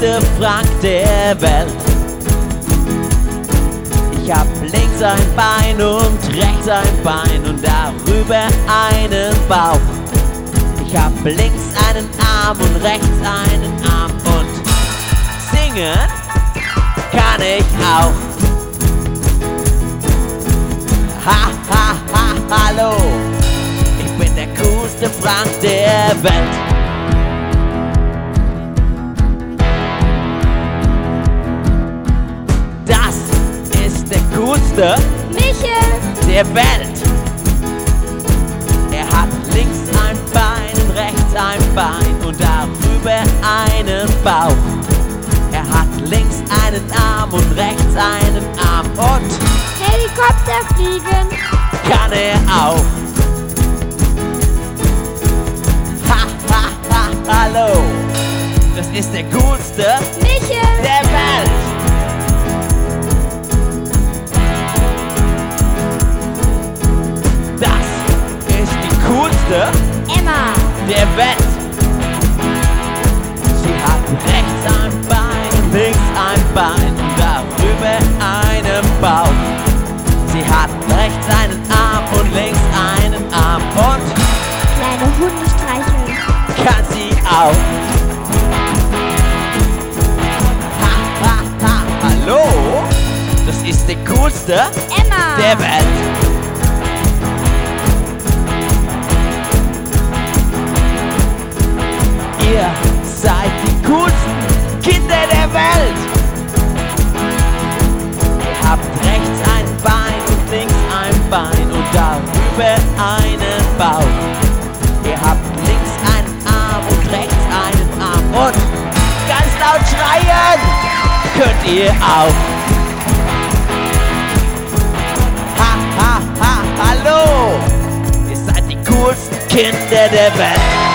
Frank der Welt. Ich hab links ein Bein und rechts ein Bein und darüber einen Bauch. Ich hab links einen Arm und rechts einen Arm und singen kann ich auch. Ha, ha, ha, hallo. Ich bin der coolste Frank der Welt. Coolste Michel, der Welt. Er hat links ein Bein und rechts ein Bein und darüber einen Bauch. Er hat links einen Arm und rechts einen Arm und Helikopter fliegen. kann er auch. Ha, ha, ha, hallo. Das ist der coolste Michel, der Welt. Coolste Emma, der Welt. Sie hat rechts ein Bein links ein Bein und darüber einen Bauch. Sie hat rechts einen Arm und links einen Arm und kleine Hunde streicheln. kann sie auch. Ha, ha, ha, hallo? Das ist die coolste Emma, der Welt. Einen Bauch. Ihr habt links einen Arm und rechts einen Arm und ganz laut schreien könnt ihr auch. Ha, ha, ha, hallo! Ihr seid die coolsten Kinder der Welt.